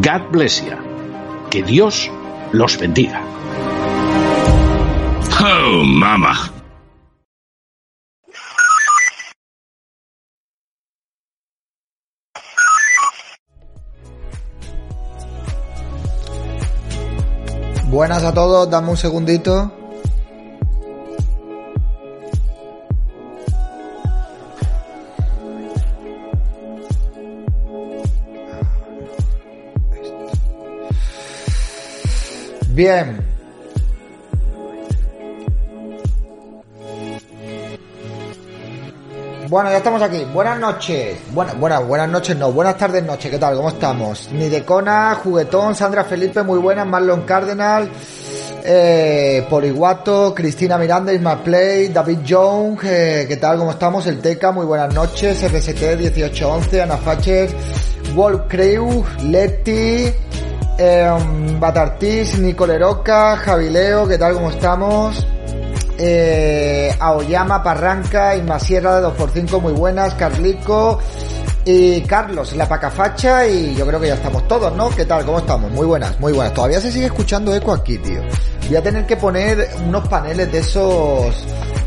God bless you. Que Dios los bendiga. Oh, mama. Buenas a todos, dame un segundito. Bien. Bueno, ya estamos aquí. Buenas noches. Bueno, buenas, buenas noches, no. Buenas tardes, noche. ¿Qué tal? ¿Cómo estamos? Nidecona, Juguetón, Sandra Felipe, muy buenas. Marlon Cardenal, eh, Cristina Miranda, Isma Play, David Jones, eh, ¿qué tal? ¿Cómo estamos? El Teca, muy buenas noches. FST 1811, Ana Facher, Wolf Crew, Leti, eh, Batartis, Nicoleroca, Javileo, ¿qué tal? ¿Cómo estamos? Eh, Aoyama, Parranca, Inma Sierra de 2x5, muy buenas, Carlico y Carlos, la pacafacha y yo creo que ya estamos todos, ¿no? ¿Qué tal? ¿Cómo estamos? Muy buenas, muy buenas. Todavía se sigue escuchando eco aquí, tío. Voy a tener que poner unos paneles de esos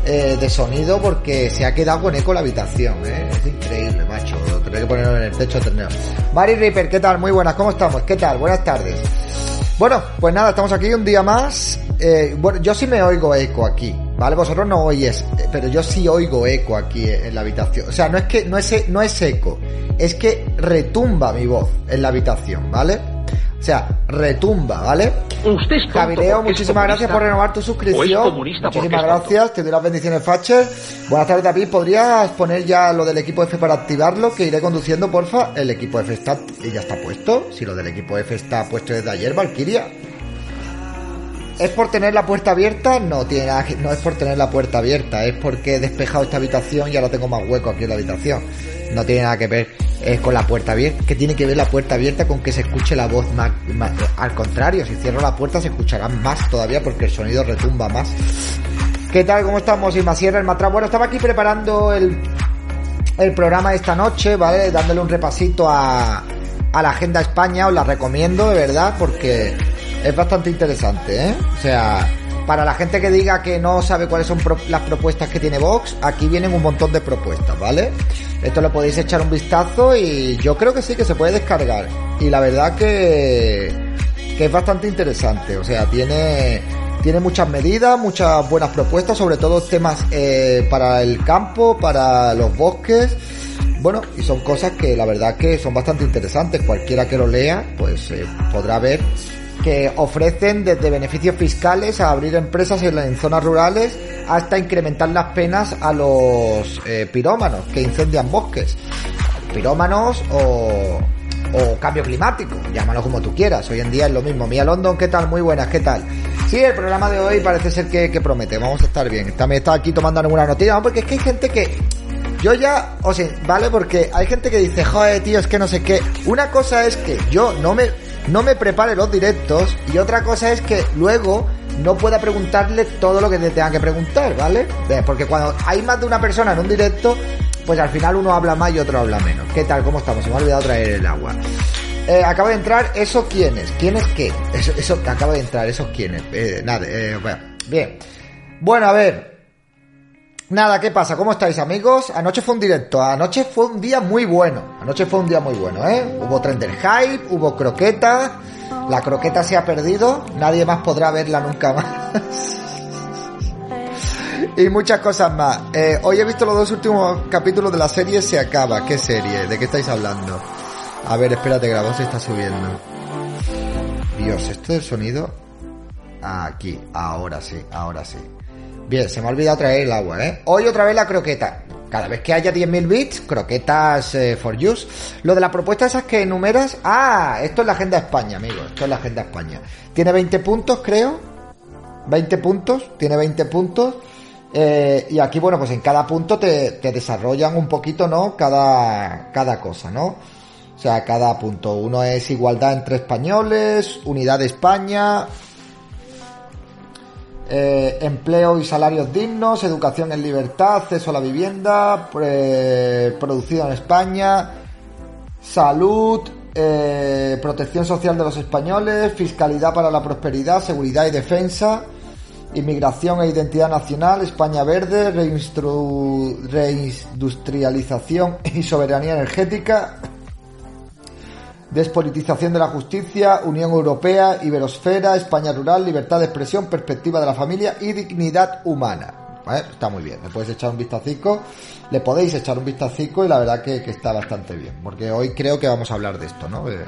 eh, de sonido porque se ha quedado con eco la habitación, ¿eh? Es increíble, macho. Lo tendré que ponerlo en el techo ternero. Mari Ripper, ¿qué tal? Muy buenas, ¿cómo estamos? ¿Qué tal? Buenas tardes. Bueno, pues nada, estamos aquí un día más. Eh, bueno, yo sí me oigo eco aquí, ¿vale? Vosotros no oís, eh, pero yo sí oigo eco aquí en la habitación. O sea, no es que no es, no es eco, es que retumba mi voz en la habitación, ¿vale? O sea, retumba, ¿vale? Usted es tonto Javileo, porque es muchísimas gracias por renovar tu suscripción. Muchísimas gracias, te doy las bendiciones, Facher. Buenas tardes, David. ¿Podrías poner ya lo del equipo F para activarlo? Que iré conduciendo, porfa. El equipo F está, ya está puesto. Si lo del equipo F está puesto desde ayer, Valkyria. ¿Es por tener la puerta abierta? No, tiene nada que- no es por tener la puerta abierta, es porque he despejado esta habitación y ahora tengo más hueco aquí en la habitación. No tiene nada que ver eh, con la puerta abierta. ¿Qué tiene que ver la puerta abierta con que se escuche la voz más, Al contrario, si cierro la puerta se escuchará más todavía porque el sonido retumba más. ¿Qué tal? ¿Cómo estamos? Isma Sierra, el Matra. Bueno, estaba aquí preparando el, el programa de esta noche, ¿vale? Dándole un repasito a, a la Agenda España, os la recomiendo, de verdad, porque es bastante interesante, ¿eh? O sea, para la gente que diga que no sabe cuáles son las propuestas que tiene Vox, aquí vienen un montón de propuestas, ¿vale? Esto lo podéis echar un vistazo y yo creo que sí, que se puede descargar. Y la verdad que, que es bastante interesante, o sea, tiene, tiene muchas medidas, muchas buenas propuestas, sobre todo temas eh, para el campo, para los bosques. Bueno, y son cosas que la verdad que son bastante interesantes. Cualquiera que lo lea, pues eh, podrá ver que ofrecen desde beneficios fiscales a abrir empresas en, zonas rurales hasta incrementar las penas a los eh, pirómanos que incendian bosques. Pirómanos o, o cambio climático, llámalo como tú quieras. Hoy en día es lo mismo. Mía London, ¿qué tal? Muy buenas, ¿qué tal? Sí, el programa de hoy parece ser que, que promete. Vamos a estar bien. También está aquí tomando alguna noticia, ¿no? porque es que hay gente que yo ya, o sea, ¿vale? Porque hay gente que dice, joder, tío, es que no sé qué. Una cosa es que yo no me, no me prepare los directos y otra cosa es que luego no pueda preguntarle todo lo que te tenga que preguntar, ¿vale? Porque cuando hay más de una persona en un directo, pues al final uno habla más y otro habla menos. ¿Qué tal? ¿Cómo estamos? Se me ha olvidado traer el agua. Eh, acaba de entrar, ¿eso quiénes? ¿Quiénes qué? Eso, eso acaba de entrar, ¿esos quiénes? Eh, nada, eh, bueno, bien. Bueno, a ver. Nada, ¿qué pasa? ¿Cómo estáis amigos? Anoche fue un directo, anoche fue un día muy bueno, anoche fue un día muy bueno, ¿eh? Hubo Trender Hype, hubo croqueta, la croqueta se ha perdido, nadie más podrá verla nunca más. y muchas cosas más. Eh, hoy he visto los dos últimos capítulos de la serie Se Acaba. ¿Qué serie? ¿De qué estáis hablando? A ver, espérate, voz se está subiendo. Dios, esto del sonido. Aquí, ahora sí, ahora sí. Bien, se me ha olvidado traer el agua, ¿eh? Hoy otra vez la croqueta. Cada vez que haya 10.000 bits, croquetas eh, for use. Lo de la propuesta esas que enumeras. Ah, esto es la agenda España, amigo. Esto es la agenda España. Tiene 20 puntos, creo. 20 puntos. Tiene 20 puntos. Eh, y aquí, bueno, pues en cada punto te, te, desarrollan un poquito, ¿no? Cada, cada cosa, ¿no? O sea, cada punto. Uno es igualdad entre españoles, unidad de España, eh, empleo y salarios dignos, educación en libertad, acceso a la vivienda, producido en España, salud, eh, protección social de los españoles, fiscalidad para la prosperidad, seguridad y defensa, inmigración e identidad nacional, España verde, reindustrialización y soberanía energética, Despolitización de la justicia, Unión Europea, Iberosfera, España rural, libertad de expresión, perspectiva de la familia y dignidad humana. Está muy bien, le puedes echar un vistacico, le podéis echar un vistacico y la verdad que, está bastante bien, porque hoy creo que vamos a hablar de esto, ¿no? Eh,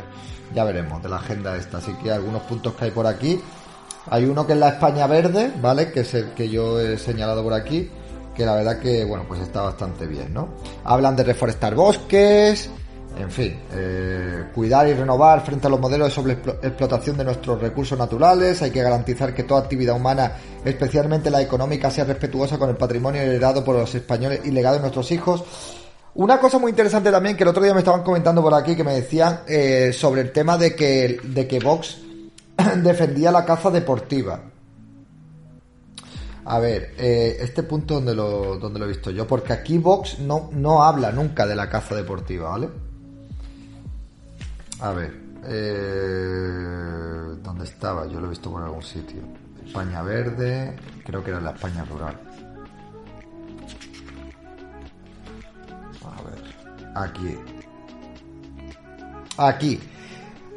ya veremos, de la agenda esta, así que algunos puntos que hay por aquí. Hay uno que es la España verde, ¿vale? Que es el que yo he señalado por aquí, que la verdad que, bueno, pues está bastante bien, ¿no? Hablan de reforestar bosques, en fin, eh, cuidar y renovar frente a los modelos de sobreexplotación de nuestros recursos naturales, hay que garantizar que toda actividad humana, especialmente la económica, sea respetuosa con el patrimonio heredado por los españoles y legado de nuestros hijos. Una cosa muy interesante también que el otro día me estaban comentando por aquí, que me decían eh, sobre el tema de que, de que Vox defendía la caza deportiva. A ver, eh, este punto donde lo, donde lo he visto yo, porque aquí Vox no, no habla nunca de la caza deportiva, ¿vale? A ver, eh, ¿dónde estaba? Yo lo he visto por algún sitio. España Verde, creo que era la España Rural. A ver, aquí. Aquí.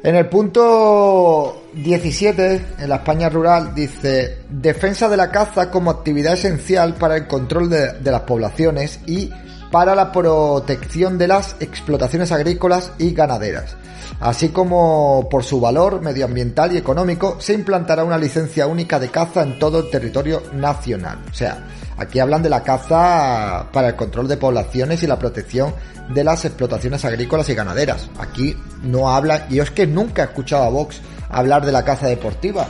En el punto 17, en la España rural, dice defensa de la caza como actividad esencial para el control de, de, las poblaciones y para la protección de las explotaciones agrícolas y ganaderas así como por su valor medioambiental y económico, se implantará una licencia única de caza en todo el territorio nacional. O sea, aquí hablan de la caza para el control de poblaciones y la protección de las explotaciones agrícolas y ganaderas. Aquí no habla, y es que nunca he escuchado a Vox hablar de la caza deportiva.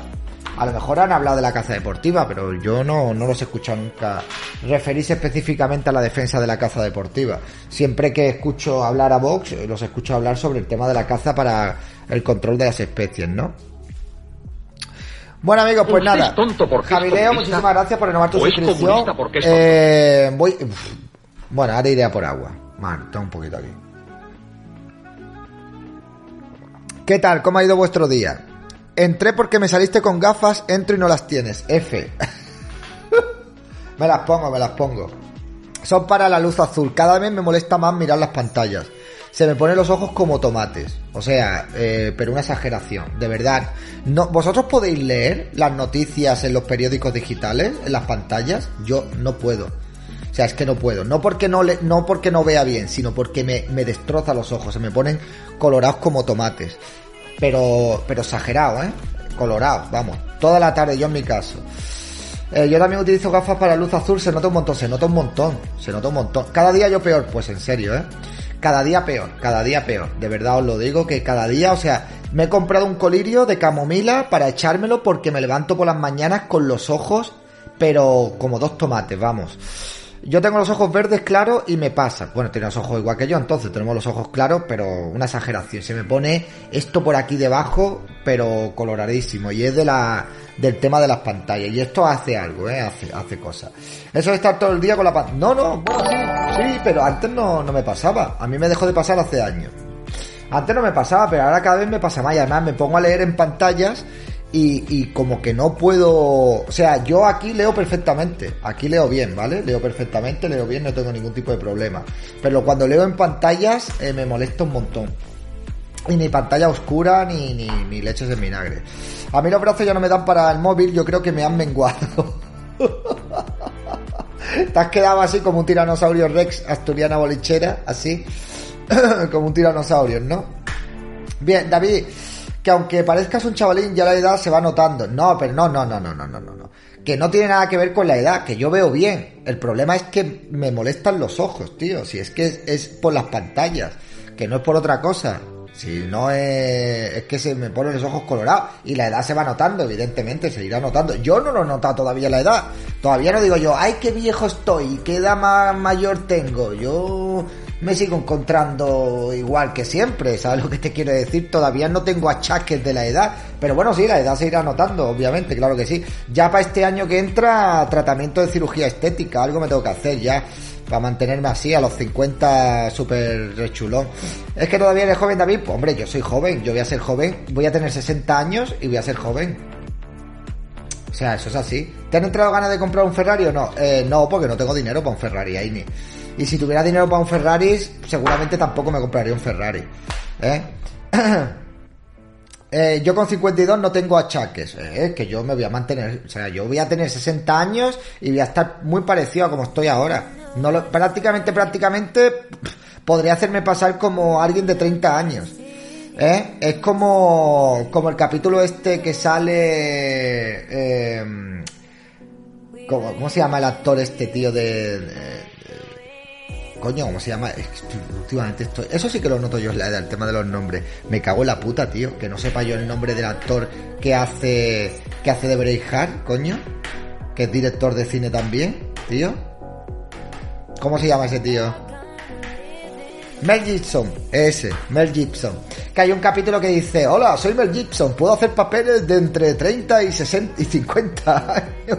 A lo mejor han hablado de la caza deportiva, pero yo no, no los he escuchado nunca referirse específicamente a la defensa de la caza deportiva. Siempre que escucho hablar a Vox, eh, los escucho hablar sobre el tema de la caza para el control de las especies, ¿no? Bueno amigos, pues nada. Tonto Javileo, muchísimas gracias por renovar tu suscripción. Eh, voy, bueno, ahora iré a por agua. Vale, está un poquito aquí. ¿Qué tal? ¿Cómo ha ido vuestro día? Entré porque me saliste con gafas, entro y no las tienes. F. me las pongo, me las pongo. Son para la luz azul. Cada vez me molesta más mirar las pantallas. Se me ponen los ojos como tomates. O sea, eh, pero una exageración. De verdad. No, ¿Vosotros podéis leer las noticias en los periódicos digitales, en las pantallas? Yo no puedo. O sea, es que no puedo. No porque no, le, no, porque no vea bien, sino porque me, me destroza los ojos. Se me ponen colorados como tomates pero, pero exagerado, ¿eh? Colorado, vamos. Toda la tarde, yo en mi caso. Eh, yo también utilizo gafas para luz azul, se nota un montón, se nota un montón, se nota un montón. Cada día yo peor, pues en serio, ¿eh? Cada día peor, cada día peor. De verdad os lo digo que cada día, o sea, me he comprado un colirio de camomila para echármelo porque me levanto por las mañanas con los ojos, pero como dos tomates, vamos. Yo tengo los ojos verdes claros y me pasa. Bueno, tiene los ojos igual que yo, entonces tenemos los ojos claros, pero una exageración. Se me pone esto por aquí debajo, pero coloradísimo. Y es de la, del tema de las pantallas. Y esto hace algo, ¿eh? Hace, hace cosas. Eso de estar todo el día con la pantalla. No, no, sí, sí, pero antes no, no me pasaba. A mí me dejó de pasar hace años. Antes no me pasaba, pero ahora cada vez me pasa más. Y además me pongo a leer en pantallas y, como que no puedo, o sea, yo aquí leo perfectamente, aquí leo bien, ¿vale? Leo perfectamente, leo bien, no tengo ningún tipo de problema. Pero cuando leo en pantallas eh, me molesta un montón. Y ni pantalla oscura ni, ni, ni leches de vinagre. A mí los brazos ya no me dan para el móvil, yo creo que me han menguado. Te has quedado así como un tiranosaurio rex asturiana bolichera, así, como un tiranosaurio, ¿no? Bien, David, que aunque parezcas un chavalín, ya la edad se va notando. No, pero no, no, no, no, no, no, no. Que no tiene nada que ver con la edad, que yo veo bien. El problema es que me molestan los ojos, tío. Si es que es, por las pantallas, que no es por otra cosa. Si no es, es que se me ponen los ojos colorados y la edad se va notando, evidentemente, se irá notando. Yo no lo he notado todavía la edad. Todavía no digo yo, ay, qué viejo estoy, qué edad más mayor tengo. Yo me sigo encontrando igual que siempre, ¿sabes lo que te quiero decir? Todavía no tengo achaques de la edad, pero bueno, sí, la edad se irá notando, obviamente, claro que sí. Ya para este año que entra, tratamiento de cirugía estética, algo me tengo que hacer ya para mantenerme así a los 50 súper rechulón. Es que todavía eres joven, David. Pues, hombre, yo soy joven, yo voy a ser joven, voy a tener 60 años y voy a ser joven. O sea, eso es así. ¿Te han entrado ganas de comprar un Ferrari o no? Eh, no, porque no tengo dinero para un Ferrari, ahí ni. Y si tuviera dinero para un Ferrari, seguramente tampoco me compraría un Ferrari. ¿eh? eh yo con 52 no tengo achaques, ¿eh? que yo me voy a mantener, o sea, yo voy a tener 60 años y voy a estar muy parecido a como estoy ahora. Prácticamente, prácticamente podría hacerme pasar como alguien de 30 años. ¿Eh? Es como, como el capítulo este que sale... Eh, ¿cómo, se llama el actor este tío de, coño, ¿cómo se llama? últimamente estoy... Eso sí que lo noto yo la edad, el tema de los nombres. Me cago en la puta, tío. Que no sepa yo el nombre del actor que hace... Que hace de Braveheart, coño. Que es director de cine también, tío. ¿Cómo se llama ese tío? Mel Gibson, ese, Mel Gibson. Que hay un capítulo que dice, hola, soy Mel Gibson, puedo hacer papeles de entre 30 y 60 y 50 años.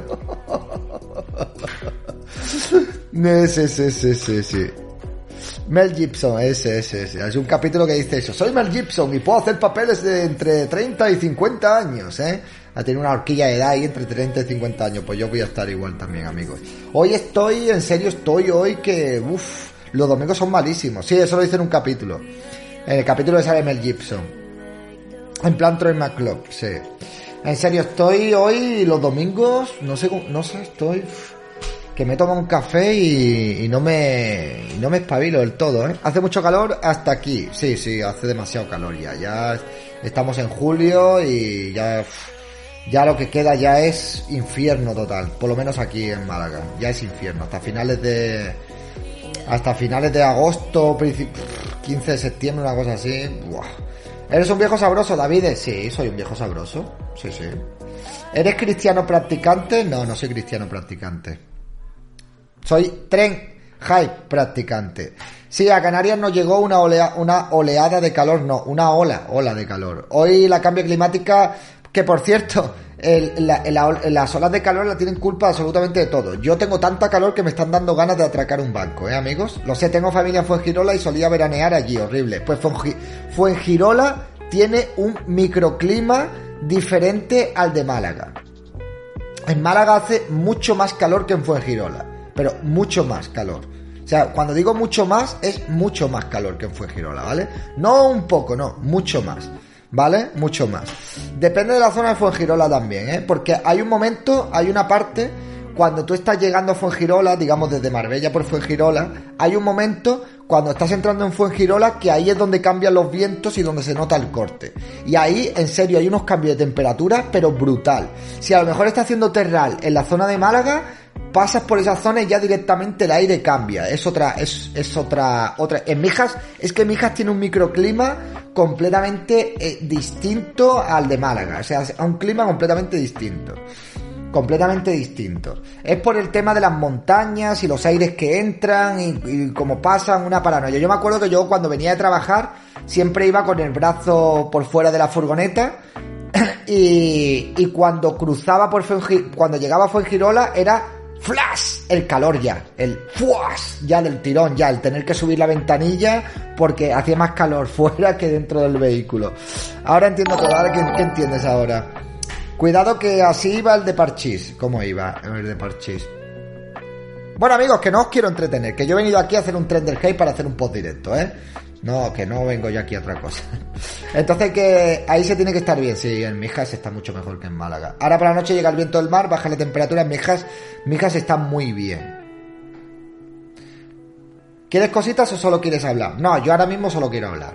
sí, sí, sí, sí, sí. Mel Gibson, ese, ese, ese. Hay un capítulo que dice eso. Soy Mel Gibson y puedo hacer papeles de entre 30 y 50 años, ¿eh? A tener una horquilla de edad ahí entre 30 y 50 años. Pues yo voy a estar igual también, amigos. Hoy estoy, en serio, estoy hoy que, uff, los domingos son malísimos. Sí, eso lo dice en un capítulo. En el capítulo sale Mel Gibson. En plan Troy McClough, sí. En serio, estoy hoy, los domingos, no sé, no sé, estoy... que me tomo un café y, no me y no me espabilo del todo, ¿eh? Hace mucho calor hasta aquí. Sí, sí, hace demasiado calor ya. Ya estamos en julio y ya ya lo que queda ya es infierno total, por lo menos aquí en Málaga. Ya es infierno hasta finales de hasta finales de agosto, 15 de septiembre, una cosa así. ¿Eres un viejo sabroso, David? Sí, soy un viejo sabroso. Sí, sí. ¿Eres cristiano practicante? No, no soy cristiano practicante. Soy tren hype practicante. Sí, a Canarias nos llegó una, oleada de calor, no, una ola, ola de calor. Hoy la cambio climática, que por cierto, las olas de calor la tienen culpa absolutamente de todo. Yo tengo tanta calor que me están dando ganas de atracar un banco, ¿eh, amigos? Lo sé, tengo familia en Fuengirola y solía veranear allí, horrible. Pues Fuengirola tiene un microclima diferente al de Málaga. En Málaga hace mucho más calor que en Fuengirola, pero mucho más calor. O sea, cuando digo mucho más, es mucho más calor que en Fuengirola, ¿vale? No un poco, no, mucho más. ¿vale? Mucho más. Depende de la zona de Fuengirola también, ¿eh? Porque hay un momento, hay una parte, cuando tú estás llegando a Fuengirola, digamos desde Marbella por Fuengirola, hay un momento cuando estás entrando en Fuengirola que ahí es donde cambian los vientos y donde se nota el corte. Y ahí, en serio, hay unos cambios de temperatura, pero brutal. Si a lo mejor está haciendo terral en la zona de Málaga, pasas por esa zona y ya directamente el aire cambia. Es otra, es, es otra, otra. En Mijas, es que Mijas tiene un microclima completamente eh, distinto al de Málaga. O sea, a un clima completamente distinto. Completamente distinto. Es por el tema de las montañas y los aires que entran y, como pasan una paranoia. Yo me acuerdo que yo cuando venía de trabajar siempre iba con el brazo por fuera de la furgoneta y, y cuando cruzaba por cuando llegaba a Fuengirola era flash, el calor ya, el fuas ya del tirón, ya el tener que subir la ventanilla porque hacía más calor fuera que dentro del vehículo. Ahora entiendo todo, ahora ¿qué, entiendes ahora? Cuidado que así iba el de Parchís, ¿cómo iba el de Parchís? Bueno amigos, que no os quiero entretener, que yo he venido aquí a hacer un tren del hate para hacer un post directo, ¿eh? No, que no vengo yo aquí a otra cosa. Entonces que ahí se tiene que estar bien. Sí, en Mijas está mucho mejor que en Málaga. Ahora para la noche llega el viento del mar, baja la temperatura. En Mijas, Mijas está muy bien. ¿Quieres cositas o solo quieres hablar? No, yo ahora mismo solo quiero hablar.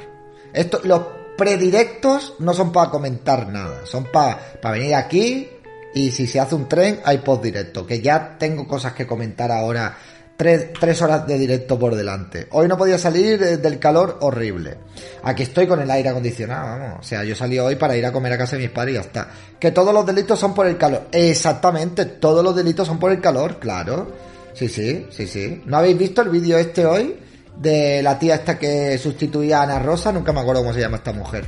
Esto, los predirectos no son para comentar nada, son para venir aquí y si se hace un tren hay post directo, que ya tengo cosas que comentar ahora. Tres, horas de directo por delante. Hoy no podía salir eh, del calor horrible. Aquí estoy con el aire acondicionado, vamos. O sea, yo salí hoy para ir a comer a casa de mis padres y ya está. Que todos los delitos son por el calor. Exactamente, todos los delitos son por el calor, claro. Sí, sí, sí, sí. ¿No habéis visto el vídeo este hoy? De la tía esta que sustituía a Ana Rosa, nunca me acuerdo cómo se llama esta mujer.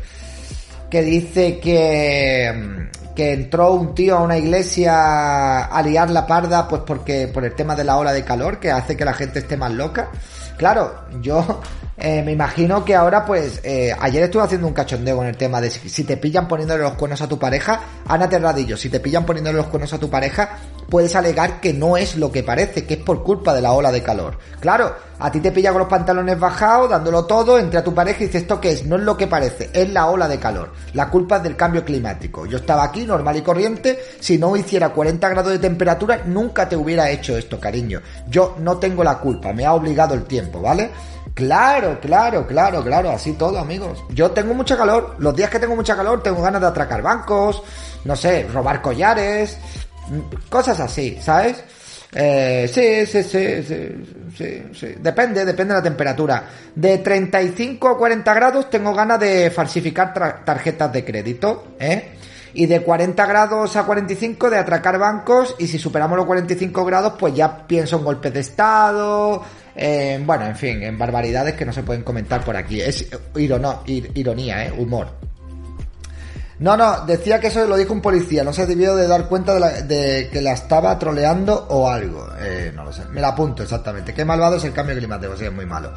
Que dice que, que entró un tío a una iglesia a liar la parda, pues porque, por el tema de la ola de calor, que hace que la gente esté más loca. Claro, yo eh, me imagino que ahora, pues, eh, ayer estuve haciendo un cachondeo con el tema de si, te pillan poniéndole los cuernos a tu pareja, Ana Terradillo, si te pillan poniéndole los cuernos a tu pareja, puedes alegar que no es lo que parece, que es por culpa de la ola de calor. Claro, a ti te pilla con los pantalones bajados, dándolo todo, entre a tu pareja y dices, ¿esto qué es? No es lo que parece, es la ola de calor. La culpa es del cambio climático. Yo estaba aquí, normal y corriente, si no hiciera 40 grados de temperatura, nunca te hubiera hecho esto, cariño. Yo no tengo la culpa, me ha obligado el tiempo, ¿vale? Claro, claro, claro, claro, así todo, amigos. Yo tengo mucha calor, los días que tengo mucha calor tengo ganas de atracar bancos, no sé, robar collares, cosas así, ¿sabes? Eh, sí, sí, sí, sí, sí, sí, Depende, depende de la temperatura. De 35 a 40 grados tengo ganas de falsificar tarjetas de crédito, ¿eh? Y de 40 grados a 45 de atracar bancos y si superamos los 45 grados pues ya pienso en golpes de estado, bueno, en fin, en barbaridades que no se pueden comentar por aquí. Es ironía, ¿eh? Humor. No, no, decía que eso lo dijo un policía, no se debió de dar cuenta de, que la estaba troleando o algo. Eh, no lo sé, me la apunto exactamente. Qué malvado es el cambio climático, sí, es muy malo.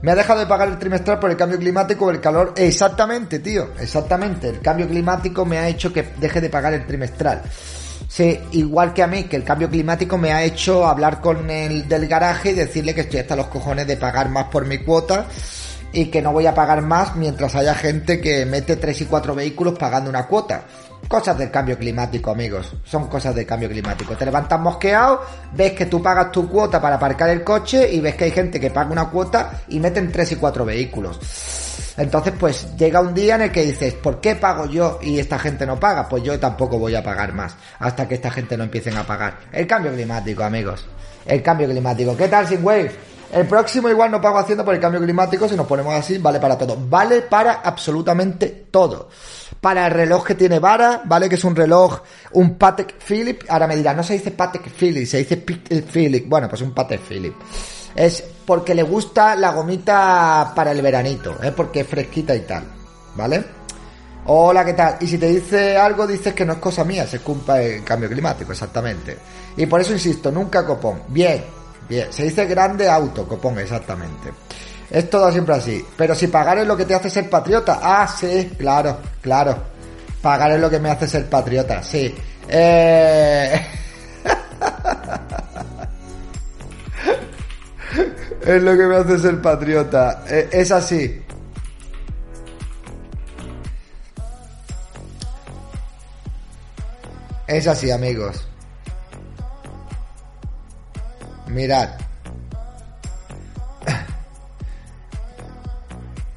Me ha dejado de pagar el trimestral por el cambio climático o el calor. Exactamente, tío, exactamente. El cambio climático me ha hecho que deje de pagar el trimestral. Sí, igual que a mí, que el cambio climático me ha hecho hablar con el del garaje y decirle que estoy hasta los cojones de pagar más por mi cuota y que no voy a pagar más mientras haya gente que mete tres y cuatro vehículos pagando una cuota. Cosas del cambio climático, amigos. Son cosas del cambio climático. Te levantas mosqueado, ves que tú pagas tu cuota para aparcar el coche y ves que hay gente que paga una cuota y meten tres y cuatro vehículos. Entonces, pues llega un día en el que dices, ¿por qué pago yo y esta gente no paga? Pues yo tampoco voy a pagar más hasta que esta gente no empiecen a pagar. El cambio climático, amigos. El cambio climático. ¿Qué tal, Sin Wave? El próximo igual no pago haciendo por el cambio climático, si nos ponemos así, vale para todo. Vale para absolutamente todo. Para el reloj que tiene vara, vale que es un reloj, un Patek Philippe. Ahora me dirán, no se dice Patek Philippe, se dice Philippe. Bueno, pues un Patek Philippe es porque le gusta la gomita para el veranito, ¿eh? porque es fresquita y tal, ¿vale? Hola, ¿qué tal? Y si te dice algo, dices que no es cosa mía, se culpa el cambio climático, exactamente. Y por eso insisto, nunca copón. Bien, bien. Se dice grande auto, copón, exactamente. Es todo siempre así. Pero si pagar es lo que te hace ser patriota. Ah, sí, claro, claro. Pagar es lo que me hace ser patriota, sí. Eh... es lo que me hace ser patriota. Eh, es así. Es así, amigos. Mirad.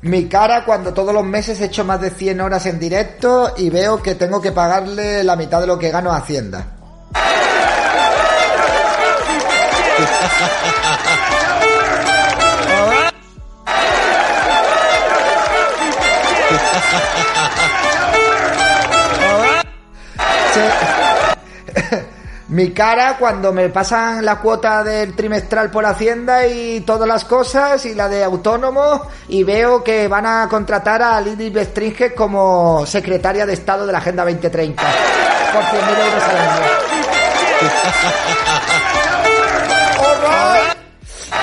Mi cara cuando todos los meses he hecho más de 100 horas en directo y veo que tengo que pagarle la mitad de lo que gano a Hacienda. Mi cara cuando me pasan la cuota del trimestral por Hacienda y todas las cosas y la de autónomo y veo que van a contratar a Lili Bestringe como secretaria de Estado de la Agenda 2030 por 100.000 euros al año.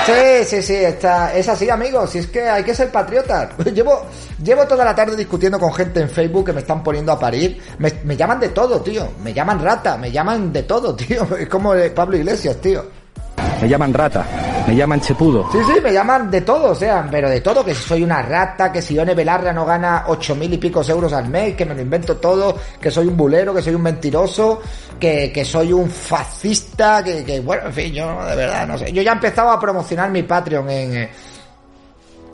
Sí, sí, sí, está, es así, amigos. Si es que hay que ser patriotas. Llevo, llevo toda la tarde discutiendo con gente en Facebook que me están poniendo a parir. Me, llaman de todo, tío. Me llaman rata, me llaman de todo, tío. Es como Pablo Iglesias, tío. Me llaman rata. Me llaman Chepudo. Sí, sí, me llaman de todo, o sea, pero de todo, que si soy una rata, que si Ione Belarra no gana ocho mil y pico euros al mes, que me lo invento todo, que soy un bulero, que soy un mentiroso, que, que soy un fascista, que, que, bueno, en fin, yo de verdad no sé. Yo ya he empezado a promocionar mi Patreon en, eh,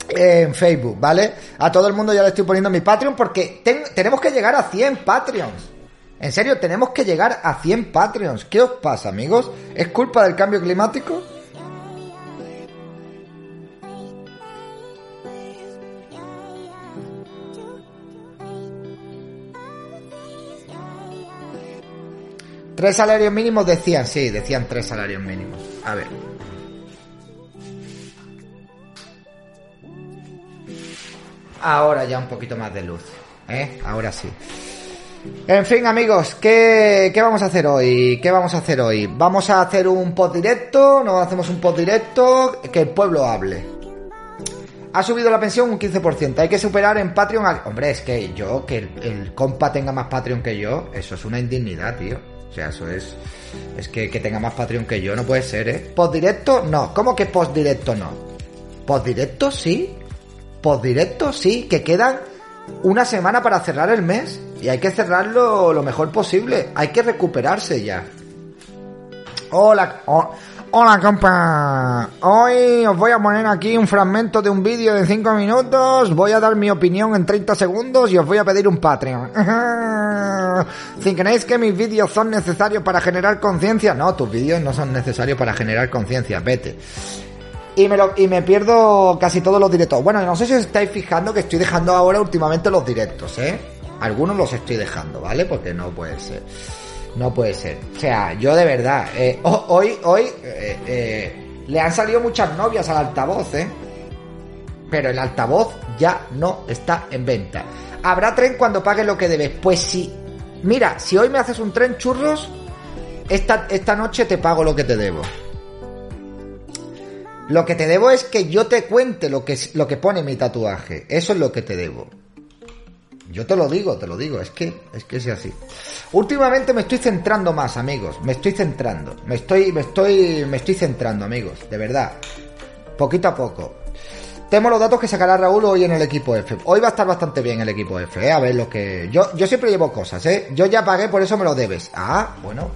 en Facebook, ¿vale? A todo el mundo ya le estoy poniendo mi Patreon porque tenemos que llegar a 100 Patreons. En serio, tenemos que llegar a 100 Patreons. ¿Qué os pasa, amigos? ¿Es culpa del cambio climático? Tres salarios mínimos decían, sí, decían tres salarios mínimos. A ver. Ahora ya un poquito más de luz. ¿Eh? Ahora sí. En fin, amigos, ¿qué, ¿qué, vamos a hacer hoy? ¿Qué vamos a hacer hoy? Vamos a hacer un post directo, nos hacemos un post directo, que el pueblo hable. Ha subido la pensión un 15%, hay que superar en Patreon al... Hombre, es que yo, que el, el compa tenga más Patreon que yo, eso es una indignidad, tío. O sea, eso es... Es que, que tenga más Patreon que yo, no puede ser, ¿eh? ¿Post directo? No. ¿Cómo que post directo no? ¿Post directo sí? ¿Post directo sí? Que quedan una semana para cerrar el mes y hay que cerrarlo lo mejor posible. Hay que recuperarse ya. Hola, hola compa. Hoy os voy a poner aquí un fragmento de un vídeo de 5 minutos. Voy a dar mi opinión en 30 segundos y os voy a pedir un Patreon. si creéis que mis vídeos son necesarios para generar conciencia, no, tus vídeos no son necesarios para generar conciencia. Vete. Y me, lo, y me pierdo casi todos los directos. Bueno, no sé si os estáis fijando que estoy dejando ahora últimamente los directos, ¿eh? Algunos los estoy dejando, ¿vale? Porque no puede ser. No puede ser. O sea, yo de verdad, eh, hoy, hoy, eh, eh, le han salido muchas novias al altavoz, ¿eh? Pero el altavoz ya no está en venta. ¿Habrá tren cuando pague lo que debes? Pues sí. Mira, si hoy me haces un tren churros, esta, esta noche te pago lo que te debo. Lo que te debo es que yo te cuente lo que, lo que pone mi tatuaje. Eso es lo que te debo. Yo te lo digo, te lo digo, es que es que es así. Últimamente me estoy centrando más, amigos, me estoy centrando, me estoy me estoy me estoy centrando, amigos, de verdad. Poquito a poco. Tenemos los datos que sacará Raúl hoy en el equipo F. Hoy va a estar bastante bien el equipo F, ¿eh? A ver lo que yo yo siempre llevo cosas, ¿eh? Yo ya pagué, por eso me lo debes. Ah, bueno.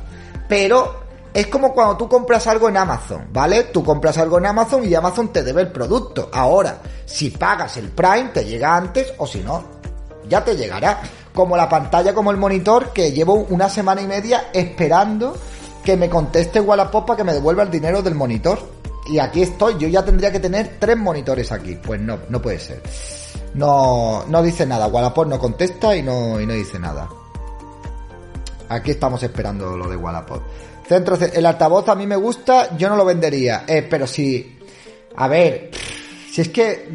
Pero es como cuando tú compras algo en Amazon, ¿vale? Tú compras algo en Amazon y Amazon te debe el producto. Ahora, si pagas el Prime, te llega antes o si no, ya te llegará. Como la pantalla, como el monitor, que llevo una semana y media esperando que me conteste Wallapop para que me devuelva el dinero del monitor. Y aquí estoy, yo ya tendría que tener tres monitores aquí. Pues no, no puede ser. No, no dice nada. Wallapop no contesta y no, y no dice nada. Aquí estamos esperando lo de Wallapop. Centro, el altavoz a mí me gusta, yo no lo vendería. Eh, pero si, a ver, si es que,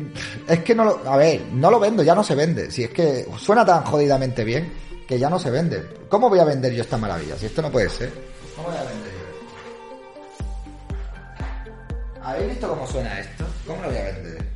es que no lo, a ver, no lo vendo, ya no se vende. Si es que suena tan jodidamente bien que ya no se vende. ¿Cómo voy a vender yo esta maravilla? Si esto no puede ser. ¿Cómo voy a vender yo? ¿Habéis visto cómo suena esto? ¿Cómo lo voy a vender?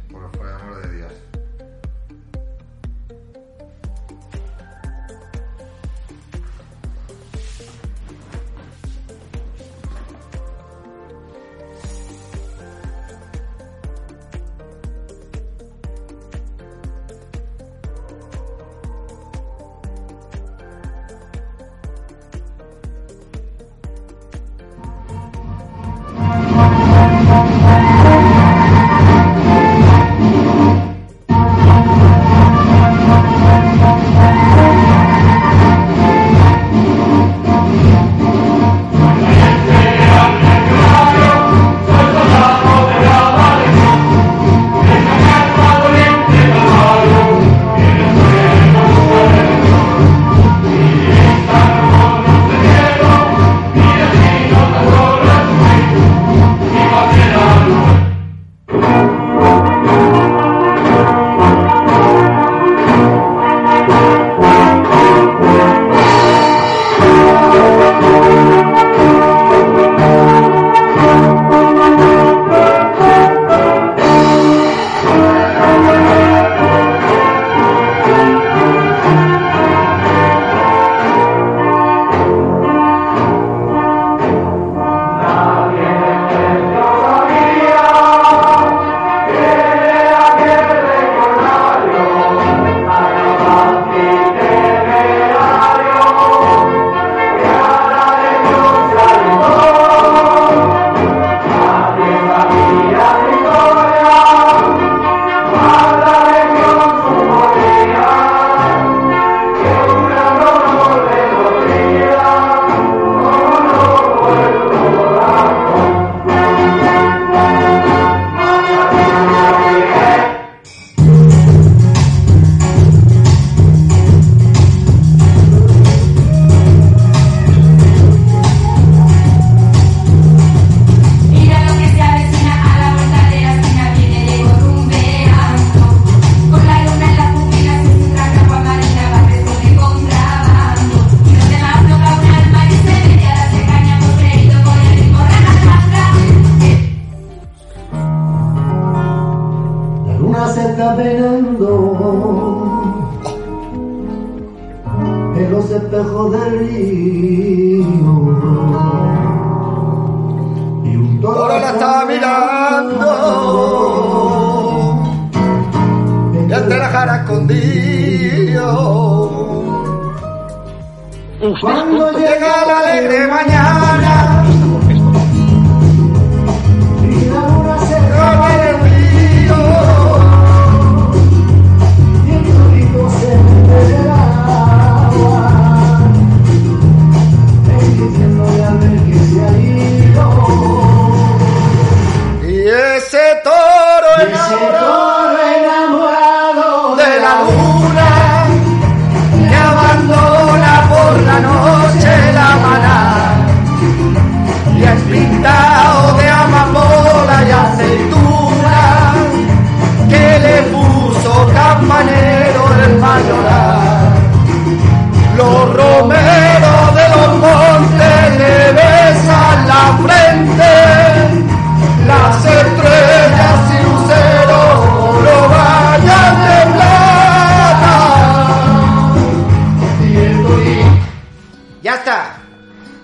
En los espejos del río.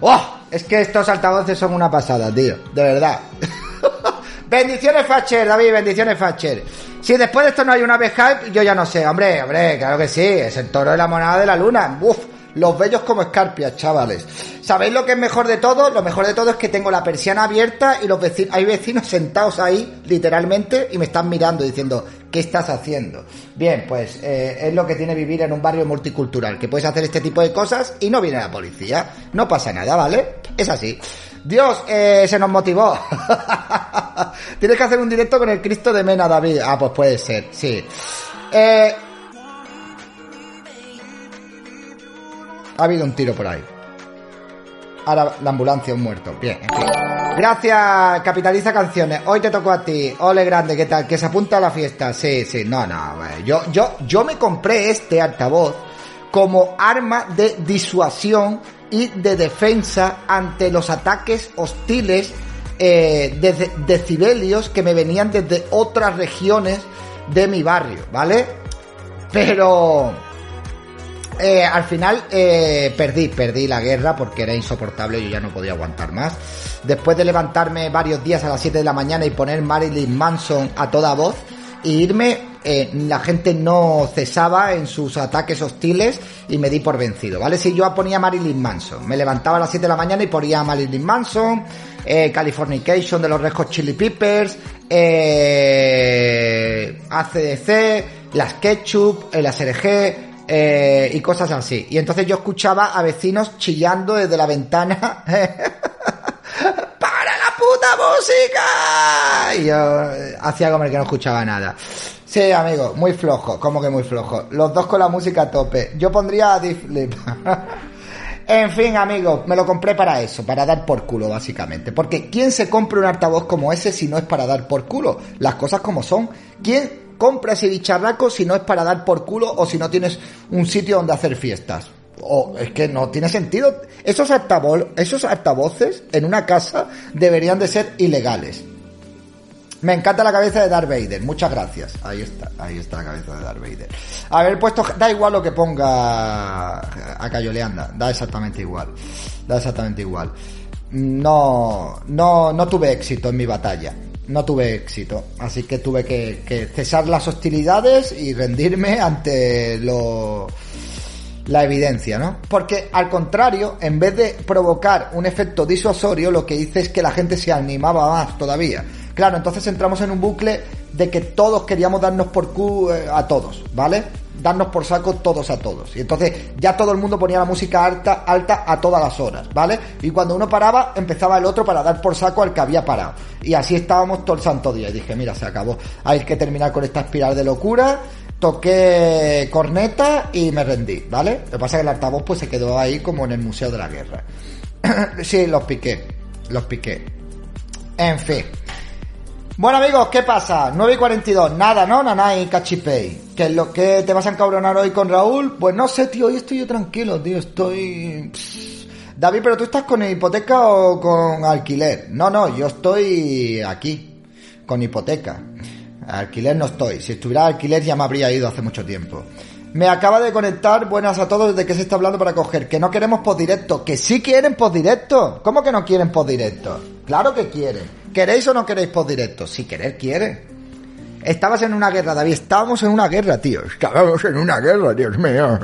¡Oh! Es que estos altavoces son una pasada, tío. De verdad. bendiciones, Facher, David, bendiciones, Facher. Si después de esto no hay una vez hype, yo ya no sé. Hombre, hombre, claro que sí. Es el toro de la monada de la luna. ¡Uf! Los bellos como escarpias, chavales. ¿Sabéis lo que es mejor de todo? Lo mejor de todo es que tengo la persiana abierta y los vecinos, hay vecinos sentados ahí, literalmente, y me están mirando diciendo, ¿qué estás haciendo? Bien, pues eh, es lo que tiene vivir en un barrio multicultural, que puedes hacer este tipo de cosas y no viene la policía. No pasa nada, ¿vale? Es así. Dios, eh, se nos motivó. Tienes que hacer un directo con el Cristo de Mena, David. Ah, pues puede ser, sí. Eh, ha habido un tiro por ahí. Ahora la ambulancia, un muerto. Bien, en fin. Gracias, Capitaliza Canciones. Hoy te tocó a ti. Ole grande, ¿qué tal? Que se apunta a la fiesta. Sí, sí. No, no. Yo, yo, yo me compré este altavoz como arma de disuasión y de defensa ante los ataques hostiles eh, de de- decibelios que me venían desde otras regiones de mi barrio, ¿vale? Pero eh, al final eh, perdí, perdí la guerra porque era insoportable, yo ya no podía aguantar más. Después de levantarme varios días a las 7 de la mañana y poner Marilyn Manson a toda voz y irme, eh, la gente no cesaba en sus ataques hostiles y me di por vencido, ¿vale? Si yo ponía Marilyn Manson, me levantaba a las 7 de la mañana y ponía Marilyn Manson, eh, Californication de los Red Hot Chili Peppers, eh, ACDC, las Ketchup, el SRG, eh, y cosas así. Y entonces yo escuchaba a vecinos chillando desde la ventana. ¡Para la puta música! Y yo eh, hacía como el que no escuchaba nada. Sí, amigo, muy flojo, como que muy flojo. Los dos con la música a tope. Yo pondría a Flip. En fin, amigos, me lo compré para eso, para dar por culo, básicamente. Porque ¿quién se compra un altavoz como ese si no es para dar por culo? Las cosas como son. ¿Quién compra ese bicharraco si no es para dar por culo o si no tienes un sitio donde hacer fiestas? O es que no tiene sentido. Esos, altavoz, esos altavoces en una casa deberían de ser ilegales. Me encanta la cabeza de Darth Vader. Muchas gracias. Ahí está, ahí está la cabeza de Darth Vader. Haber puesto, da igual lo que ponga a Cayoleanda, da exactamente igual. Da exactamente igual. No, no, no tuve éxito en mi batalla. No tuve éxito. Así que tuve que, cesar las hostilidades y rendirme ante lo, la evidencia, ¿no? Porque al contrario, en vez de provocar un efecto disuasorio, lo que hice es que la gente se animaba más todavía. Claro, entonces entramos en un bucle de que todos queríamos darnos por cu eh, a todos, ¿vale? Darnos por saco todos a todos. Y entonces ya todo el mundo ponía la música alta, alta a todas las horas, ¿vale? Y cuando uno paraba, empezaba el otro para dar por saco al que había parado. Y así estábamos todo el santo día. Y dije, mira, se acabó. Hay que terminar con esta espiral de locura toqué corneta y me rendí, ¿vale? Lo que pasa es que el altavoz pues se quedó ahí como en el Museo de la Guerra. sí, los piqué, los piqué. En fin. Bueno amigos, ¿qué pasa? 9 y 42, nada, ¿no? Nanay, cachipey. ¿Qué es lo que te vas a encabronar hoy con Raúl? Pues no sé, tío, hoy estoy yo tranquilo, tío, estoy... David, pero tú estás con hipoteca o con alquiler? No, no, yo estoy aquí, con hipoteca. Alquiler no estoy. Si estuviera alquiler ya me habría ido hace mucho tiempo. Me acaba de conectar. Buenas a todos. ¿De qué se está hablando para coger? Que no queremos postdirecto. Que sí quieren postdirecto. ¿Cómo que no quieren postdirecto? Claro que quieren. ¿Queréis o no queréis postdirecto? Si querer quiere. Estabas en una guerra, David. Estábamos en una guerra, tío. Estábamos en una guerra, Dios mío.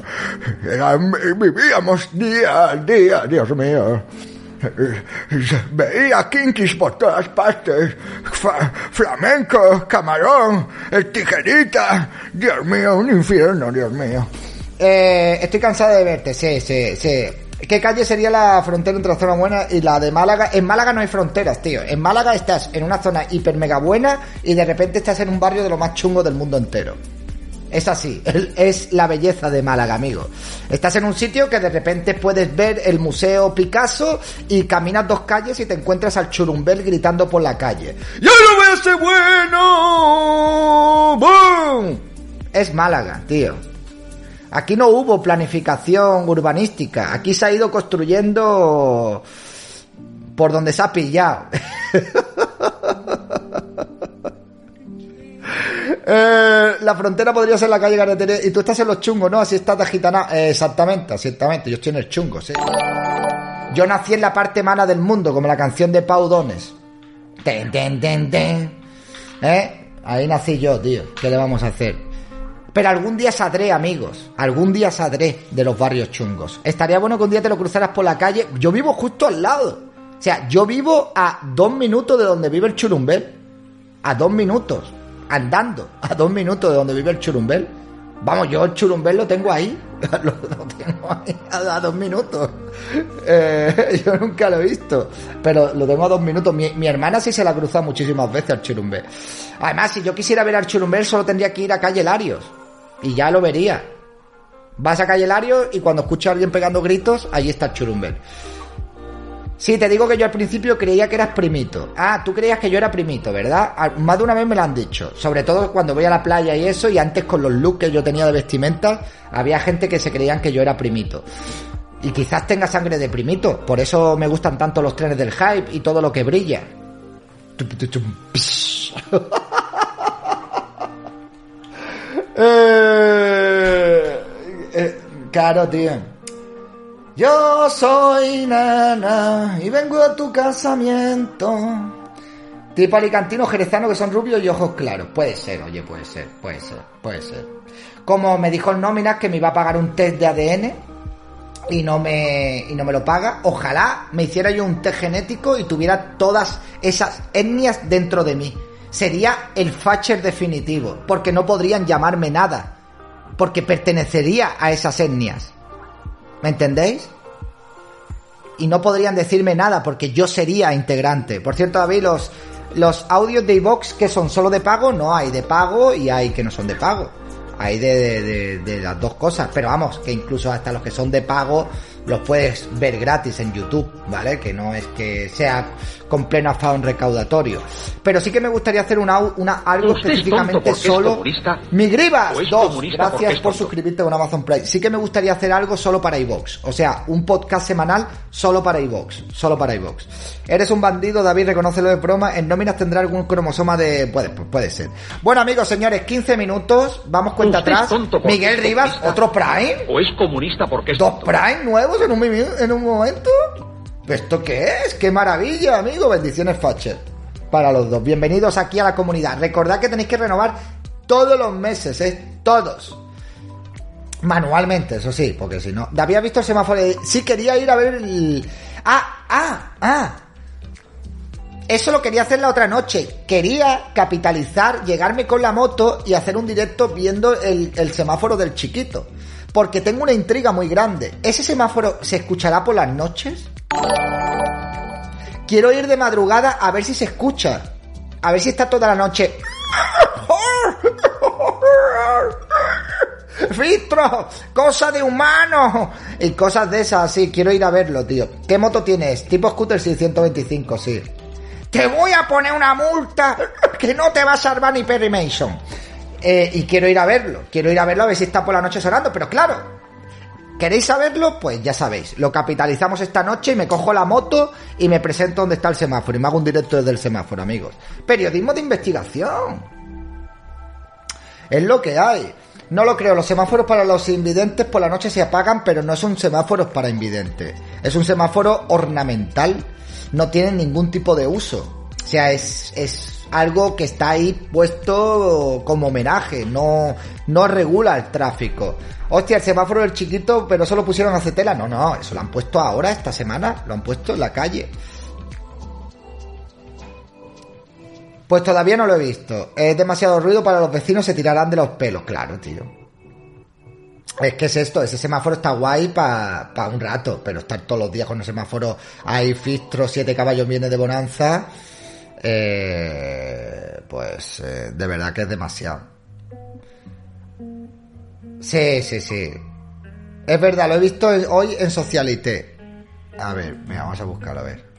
Vivíamos día a día, Dios mío. Veía kinkis por todas partes. Flamenco, camarón, el tijerita. Dios mío, un infierno, Dios mío. Eh, estoy cansado de verte, sí, sí, sí. ¿Qué calle sería la frontera entre la zona buena y la de Málaga? En Málaga no hay fronteras, tío. En Málaga estás en una zona hiper mega buena y de repente estás en un barrio de lo más chungo del mundo entero. Es así, es la belleza de Málaga, amigo. Estás en un sitio que de repente puedes ver el Museo Picasso y caminas dos calles y te encuentras al churumbel gritando por la calle. ¡Ya no voy a ser bueno! ¡Bum! Es Málaga, tío. Aquí no hubo planificación urbanística. Aquí se ha ido construyendo por donde se ha pillado. Eh, la frontera podría ser la calle Carretera y tú estás en los chungos, ¿no? Así estás de gitana. Eh, exactamente, exactamente. Yo estoy en el chungo, sí. Yo nací en la parte mala del mundo, como la canción de Pau Dones. Ten, ten, ten, ten. ¿Eh? Ahí nací yo, tío. ¿Qué le vamos a hacer? Pero algún día saldré, amigos. Algún día saldré de los barrios chungos. Estaría bueno que un día te lo cruzaras por la calle. Yo vivo justo al lado. O sea, yo vivo a dos minutos de donde vive el churumbel. A dos minutos. Andando. A dos minutos de donde vive el churumbel. Vamos, yo el churumbel lo tengo ahí. Lo, tengo ahí a, a dos minutos. Eh, yo nunca lo he visto. Pero lo tengo a dos minutos. Mi, mi hermana sí se la cruza muchísimas veces al churumbel. Además, si yo quisiera ver al churumbel, solo tendría que ir a calle Larios. Y ya lo vería. Vas a calle Larios y cuando escuchas a alguien pegando gritos, ahí está el churumbel. Sí, te digo que yo al principio creía que eras primito. Ah, tú creías que yo era primito, ¿verdad? Ah, Más de una vez me lo han dicho. Sobre todo cuando voy a la playa y eso, y antes con los looks que yo tenía de vestimenta, había gente que se creían que yo era primito. Y quizás tenga sangre de primito. Por eso me gustan tanto los trenes del hype y todo lo que brilla. Eh, eh, claro, tío. Yo soy nana y vengo a tu casamiento. Tipo alicantino jerezano que son rubios y ojos claros. Puede ser, oye, puede ser, puede ser, puede ser. Como me dijo el nóminas que me iba a pagar un test de ADN y no me y no me lo paga. Ojalá me hiciera yo un test genético y tuviera todas esas etnias dentro de mí. Sería el facher definitivo, porque no podrían llamarme nada, porque pertenecería a esas etnias. ¿Me entendéis? Y no podrían decirme nada porque yo sería integrante. Por cierto, David, los, los audios de iVox que son solo de pago, no hay de pago y hay que no son de pago. Hay de, las dos cosas. Pero vamos, que incluso hasta los que son de pago los puedes ver gratis en YouTube, ¿vale? Que no es que sea con pleno afán recaudatorio. Pero sí que me gustaría hacer una, una algo ¿Usted es tonto específicamente es solo. ¡Mi gribas! ¿O es Dos. Gracias por suscribirte con Amazon Prime. Sí que me gustaría hacer algo solo para iVox. O sea, un podcast semanal solo para iVox. Solo para iVox. Eres un bandido, David, reconócelo de broma. En nóminas tendrá algún cromosoma de... Puede, pues puede ser. Bueno, amigos, señores, 15 minutos. Vamos cuenta ¿Usted es atrás. Miguel Rivas, otro Prime. ¿O es comunista porque es ¿Dos? Prime nuevos en un, momento? ¿Esto qué es? ¡Qué maravilla, amigo! Bendiciones, Fatcher. Para los dos. Bienvenidos aquí a la comunidad. Recordad que tenéis que renovar todos los meses, ¿eh? Todos. Manualmente, eso sí, porque si no. David ha visto el semáforo. Sí, quería ir a ver el. ¡Ah! ¡Ah! ¡Ah! Eso lo quería hacer la otra noche. Quería capitalizar, llegarme con la moto y hacer un directo viendo el semáforo del chiquito. Porque tengo una intriga muy grande. ¿Ese semáforo se escuchará por las noches? Quiero ir de madrugada a ver si se escucha. A ver si está toda la noche. ¡Filtro! ¡Cosa de humano! Y cosas de esas, sí, quiero ir a verlo, tío. ¿Qué moto tienes? Tipo scooter 625, sí. Te voy a poner una multa que no te va a salvar ni Perry Mason. Eh, y quiero ir a verlo. Quiero ir a verlo a ver si está por la noche sonando. Pero claro, ¿Queréis saberlo? Pues ya sabéis. Lo capitalizamos esta noche y me cojo la moto y me presento donde está el semáforo. Y me hago un directo desde el semáforo, amigos. Periodismo de investigación. Es lo que hay. No lo creo, los semáforos para los invidentes por la noche se apagan, pero no son semáforos para invidentes. Es un semáforo ornamental, no tienen ningún tipo de uso. O sea, es, es algo que está ahí puesto como homenaje, no, no regula el tráfico. Hostia, el semáforo del chiquito, pero eso lo pusieron a tela. No, no, eso lo han puesto ahora, esta semana, lo han puesto en la calle. Pues todavía no lo he visto. Es demasiado ruido para los vecinos, se tirarán de los pelos. Claro, tío. Es que es esto, ese semáforo está guay para un rato, pero estar todos los días con el semáforo, hay fistro, siete caballos viene de bonanza, eh, pues eh, de verdad que es demasiado. Sí, sí, sí. Es verdad, lo he visto hoy en Socialité. A ver, mira, vamos a buscarlo, a ver.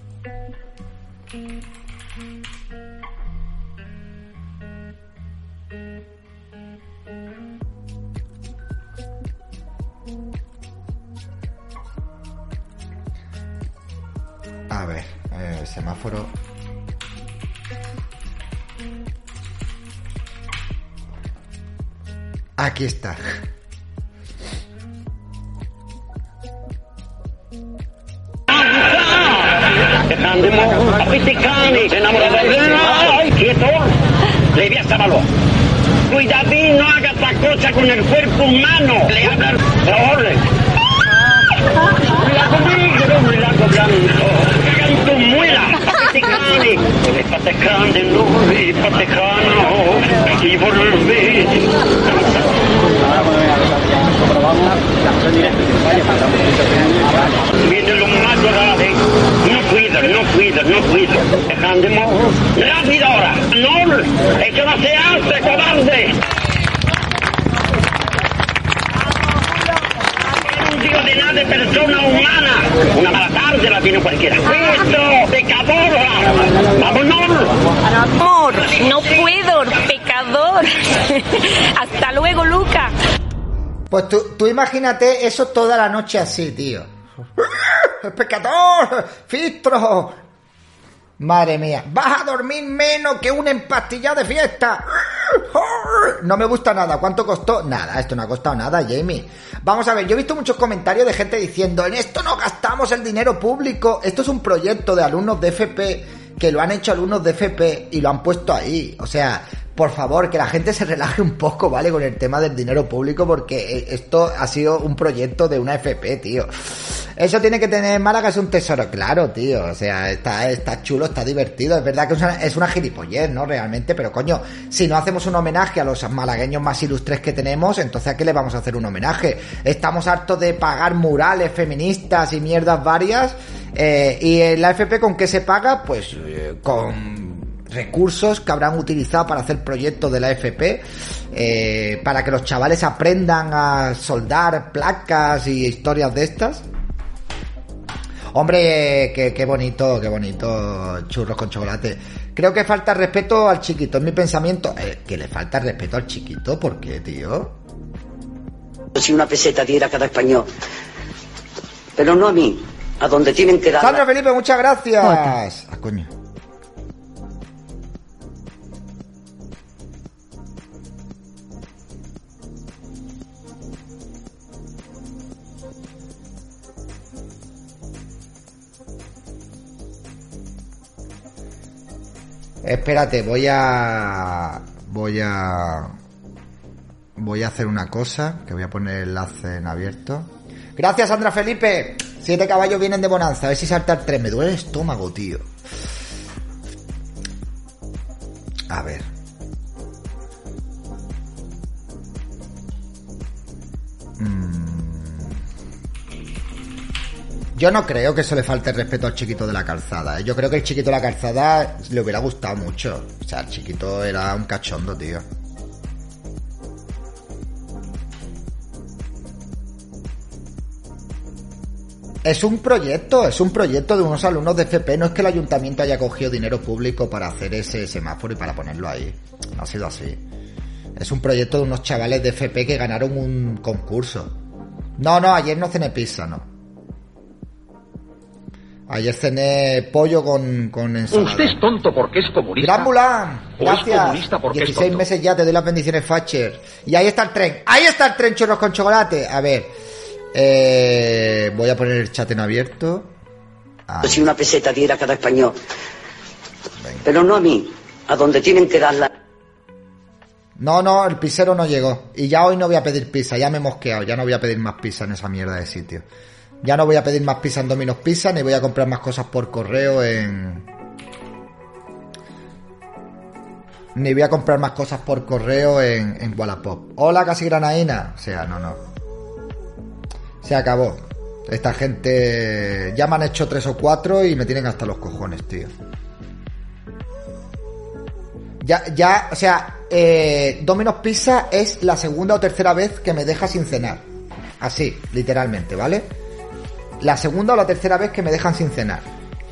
A ver, eh, semáforo. A sábalo. Cuidadín, no haga esta cosa con el cuerpo humano. Le habla ¡Órale! Paticano. Y volver. Viene lo más. No cuida, no cuida, no cuida. Andemos rápido ahora. No, eso no se hace, cobarde. un tío de persona humana. Una mala tarde la tiene cualquiera. ¡Esto, pecador! ¡Vámonos! Amor, no puedo, pecador. Hasta luego, Luca. Pues tú, tú imagínate eso toda la noche así, tío. ¡Pecador! ¡Fistro! Madre mía, vas a dormir menos que un empastillado de fiesta. No me gusta nada. ¿Cuánto costó? Nada, esto no ha costado nada, Jamie. Vamos a ver, yo he visto muchos comentarios de gente diciendo, en esto no gastamos el dinero público. Esto es un proyecto de alumnos de FP que lo han hecho alumnos de FP y lo han puesto ahí. O sea, por favor, que la gente se relaje un poco, ¿vale? Con el tema del dinero público, porque eh, esto ha sido un proyecto de una FP, tío. Eso tiene que tener Málaga, es un tesoro, claro, tío. O sea, está, está chulo, está divertido. Es verdad que es una, es una gilipollez, ¿no? Realmente, pero coño, si no hacemos un homenaje a los malagueños más ilustres que tenemos, entonces ¿a qué le vamos a hacer un homenaje? Estamos hartos de pagar murales feministas y mierdas varias. Eh, ¿Y la FP con qué se paga? Pues eh, con recursos que habrán utilizado para hacer proyectos de la FP, eh, para que los chavales aprendan a soldar placas y historias de estas. Hombre, qué, qué bonito, qué bonito churros con chocolate. Creo que falta respeto al chiquito, es mi pensamiento. Eh, que le falta respeto al chiquito, ¿por qué, tío? Si una peseta diera cada español. Pero no a mí, a donde tienen que dar. Sandra Felipe, muchas gracias. Ah, coño. Espérate, voy a. Voy a. Voy a hacer una cosa, que voy a poner el enlace en abierto. Gracias, Sandra Felipe. Siete caballos vienen de bonanza. A ver si saltar tres. Me duele el estómago, tío. A ver. Yo no creo que eso le falte respeto al chiquito de la calzada. ¿eh? Yo creo que el chiquito de la calzada le hubiera gustado mucho. O sea, el chiquito era un cachondo, tío. Es un proyecto, es un proyecto de unos alumnos de FP. No es que el ayuntamiento haya cogido dinero público para hacer ese semáforo y para ponerlo ahí. No ha sido así. Es un proyecto de unos chavales de FP que ganaron un concurso. No, no, ayer no cené pizza, no. Ayer cené pollo con, con ensalada. Usted es tonto porque es comunista. Gran Mulan. es Gracias. comunista porque es 16 tonto. meses ya te doy las bendiciones Thatcher. Y ahí está el tren. Ahí está el tren churros con chocolate. A ver. Eh, voy a poner el chat en abierto. Ah, Si una peseta diera cada español. Pero no a mí, a donde tienen que darla. No, no, el pisero no llegó. Y ya hoy no voy a pedir pizza, ya me he mosqueado. Ya no voy a pedir más pizza en esa mierda de sitio. Ya no voy a pedir más pizza en Domino's Pizza, ni voy a comprar más cosas por correo en... Ni voy a comprar más cosas por correo en, en Wallapop. Hola, casi granadina. O sea, no, no. Se acabó. Esta gente ya me han hecho tres o cuatro y me tienen hasta los cojones, tío. Ya, ya, o sea, eh, Domino's Pizza es la segunda o tercera vez que me deja sin cenar. Así, literalmente, ¿vale? La segunda o la tercera vez que me dejan sin cenar.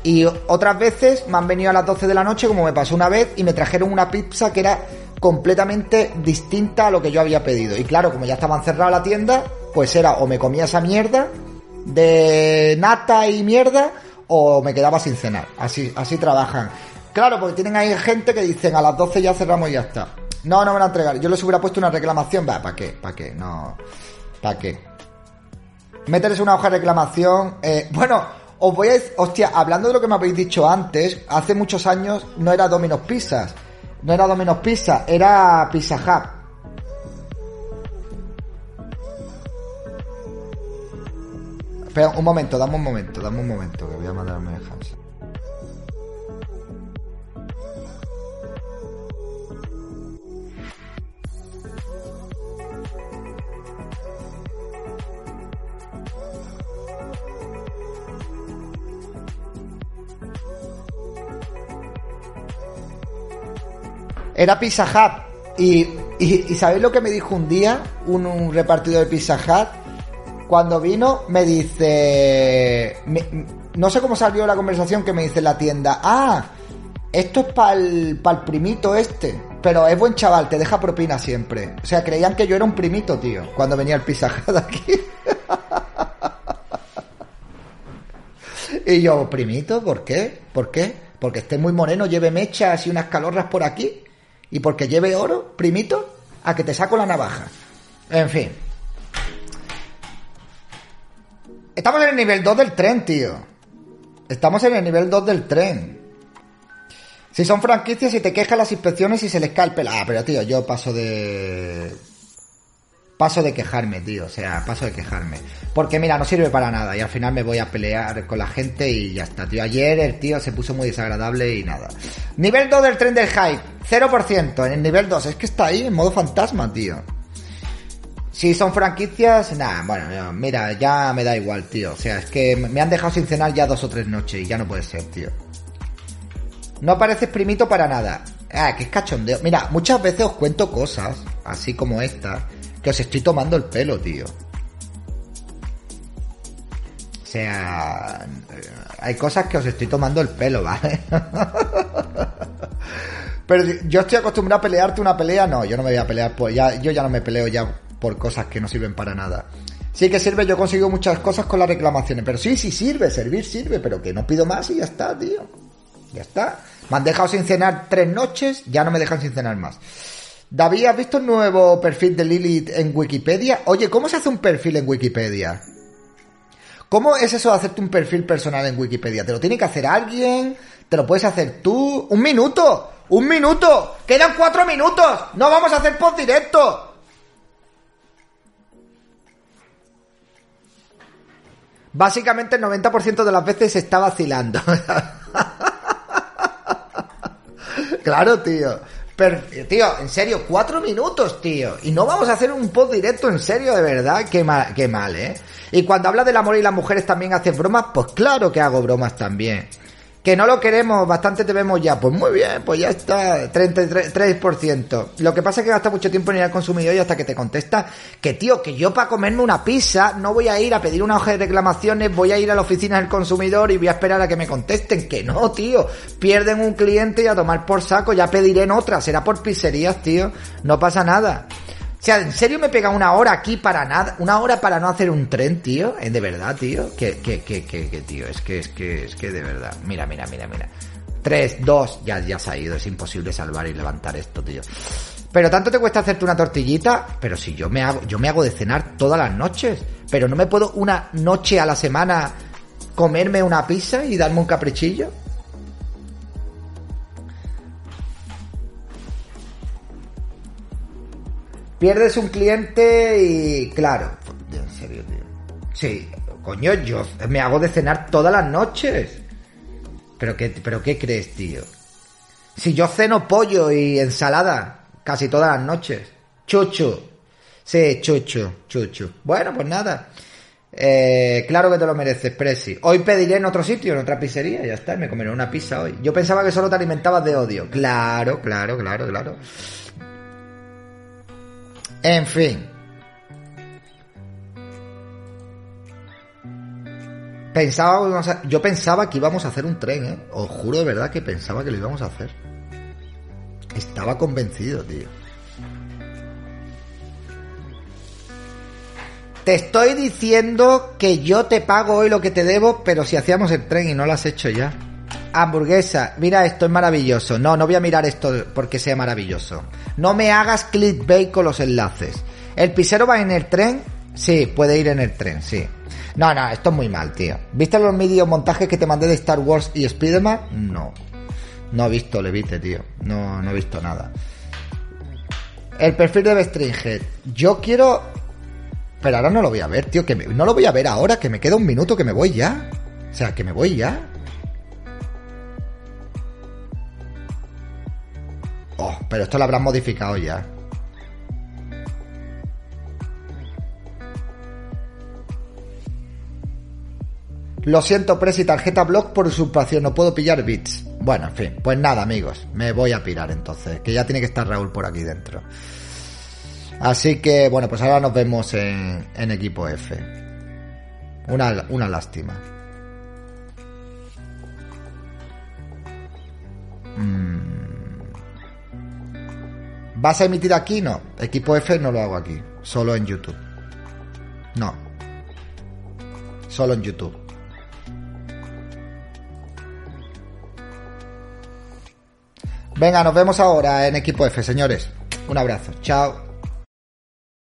Y otras veces me han venido a las 12 de la noche, como me pasó una vez, y me trajeron una pizza que era completamente distinta a lo que yo había pedido. Y claro, como ya estaban cerrada la tienda, pues era o me comía esa mierda de nata y mierda, o me quedaba sin cenar. Así, así trabajan. Claro, porque tienen ahí gente que dicen a las 12 ya cerramos y ya está. No, no me la entregar. Yo les hubiera puesto una reclamación. Va, ¿para qué? ¿Para qué? No. ¿Para qué? Mételes una hoja de reclamación. Eh, bueno, os voy a decir, hostia, hablando de lo que me habéis dicho antes, hace muchos años no era Domino's Pizzas. No era Domino's Pizza, era Pizza Hut. Espera, un momento, dame un momento, dame un momento, que voy a mandar a Hans. Era Pizza Hut. Y, y, ¿sabéis lo que me dijo un día un, un repartidor de Pizza Hut? Cuando vino, me dice. no sé cómo salió la conversación que me dice en la tienda. Ah, esto es para el primito este. Pero es buen chaval, te deja propina siempre. O sea, creían que yo era un primito, tío, cuando venía el Pizza Hut aquí. y yo, primito, ¿por qué? ¿Por qué? Porque esté muy moreno, lleve mechas y unas calorras por aquí. Y porque lleve oro, primito, a que te saco la navaja. En fin. Estamos en el nivel 2 del tren, tío. Estamos en el nivel 2 del tren. Si son franquicias y te quejan las inspecciones y se les cae el pelo. Ah, pero tío, yo paso de... Paso de quejarme, tío. O sea, paso de quejarme. Porque mira, no sirve para nada. Y al final me voy a pelear con la gente y ya está, tío. Ayer el tío se puso muy desagradable y nada. Nivel 2 del tren del hype. 0% en el nivel 2. Es que está ahí en modo fantasma, tío. Si son franquicias, nada, bueno, no, mira, ya me da igual, tío. O sea, es que me han dejado sin cenar ya dos o tres noches y ya no puede ser, tío. No pareces primito para nada. Ah, que es cachondeo. Mira, muchas veces os cuento cosas, así como esta, que os estoy tomando el pelo, tío. O sea, eh, hay cosas que os estoy tomando el pelo, ¿vale? Pero yo estoy acostumbrado a pelearte una pelea, no, yo no me voy a pelear, pues ya, yo ya no me peleo ya por cosas que no sirven para nada. Sí que sirve, yo consigo muchas cosas con las reclamaciones, pero sí, sí sirve, servir sirve, pero que no pido más y ya está, tío. Ya está. Me han dejado sin cenar tres noches, ya no me dejan sin cenar más. David, ¿has visto el nuevo perfil de Lilith en Wikipedia? Oye, ¿cómo se hace un perfil en Wikipedia? ¿Cómo es eso de hacerte un perfil personal en Wikipedia? ¿Te lo tiene que hacer alguien? ¿Te lo puedes hacer tú? ¡Un minuto! ¡Un minuto! ¡Quedan cuatro minutos! ¡No vamos a hacer post directo! Básicamente el 90% de las veces se está vacilando. claro, tío. Tío, en serio, cuatro minutos, tío. Y no vamos a hacer un post directo, en serio, de verdad. Qué mal, qué mal, ¿eh? Y cuando habla del amor y las mujeres también haces bromas, pues claro que hago bromas también. Que no lo queremos, bastante te vemos ya. Pues muy bien, pues ya está, 33%. Lo que pasa es que gasta mucho tiempo en ir al consumidor y hasta que te contesta que, tío, que yo para comerme una pizza no voy a ir a pedir una hoja de reclamaciones, voy a ir a la oficina del consumidor y voy a esperar a que me contesten. Que no, tío. Pierden un cliente y a tomar por saco, ya pediré en otra. Será por pizzerías, tío. No pasa nada. O sea, ¿en serio me pega una hora aquí para nada? ¿Una hora para no hacer un tren, tío? ¿Eh, ¿De verdad, tío? Que, que, que, que, tío, es que, es que, es que de verdad. Mira, mira, mira, mira. 3, 2, ya, ya se ha ido, es imposible salvar y levantar esto, tío. Pero tanto te cuesta hacerte una tortillita, pero si yo me hago, yo me hago de cenar todas las noches, pero no me puedo una noche a la semana comerme una pizza y darme un caprichillo. Pierdes un cliente y claro, en serio, tío. Sí, coño, yo me hago de cenar todas las noches. ¿Pero qué, pero qué crees, tío? Si yo ceno pollo y ensalada casi todas las noches. Chucho. Sí, chucho, chucho. Bueno, pues nada. Eh, claro que te lo mereces, Presi. Hoy pediré en otro sitio, en otra pizzería, ya está, me comeré una pizza hoy. Yo pensaba que solo te alimentabas de odio. Claro, claro, claro, claro. En fin. Pensaba, yo pensaba que íbamos a hacer un tren, ¿eh? Os juro de verdad que pensaba que lo íbamos a hacer. Estaba convencido, tío. Te estoy diciendo que yo te pago hoy lo que te debo, pero si hacíamos el tren y no lo has hecho ya. Hamburguesa, mira esto es maravilloso. No, no voy a mirar esto porque sea maravilloso. No me hagas clickbait con los enlaces. ¿El pisero va en el tren? Sí, puede ir en el tren, sí. No, no, esto es muy mal, tío. ¿Viste los vídeos montajes que te mandé de Star Wars y Spider-Man? No. No he visto Levite, tío. No, no he visto nada. El perfil de Bestringhead. Yo quiero... Pero ahora no lo voy a ver, tío. Que No lo voy a ver ahora, que me queda un minuto, que me voy ya. O sea, que me voy ya. Oh, pero esto lo habrán modificado ya. Lo siento, Presi, tarjeta block por usurpación, no puedo pillar bits. Bueno, en fin, pues nada, amigos, me voy a pirar entonces, que ya tiene que estar Raúl por aquí dentro. Así que, bueno, pues ahora nos vemos en, equipo F. Una, una lástima. Mm. ¿Vas a emitir aquí? No. Equipo F no lo hago aquí. Solo en YouTube. No. Solo en YouTube. Venga, nos vemos ahora en equipo F, señores. Un abrazo. Chao.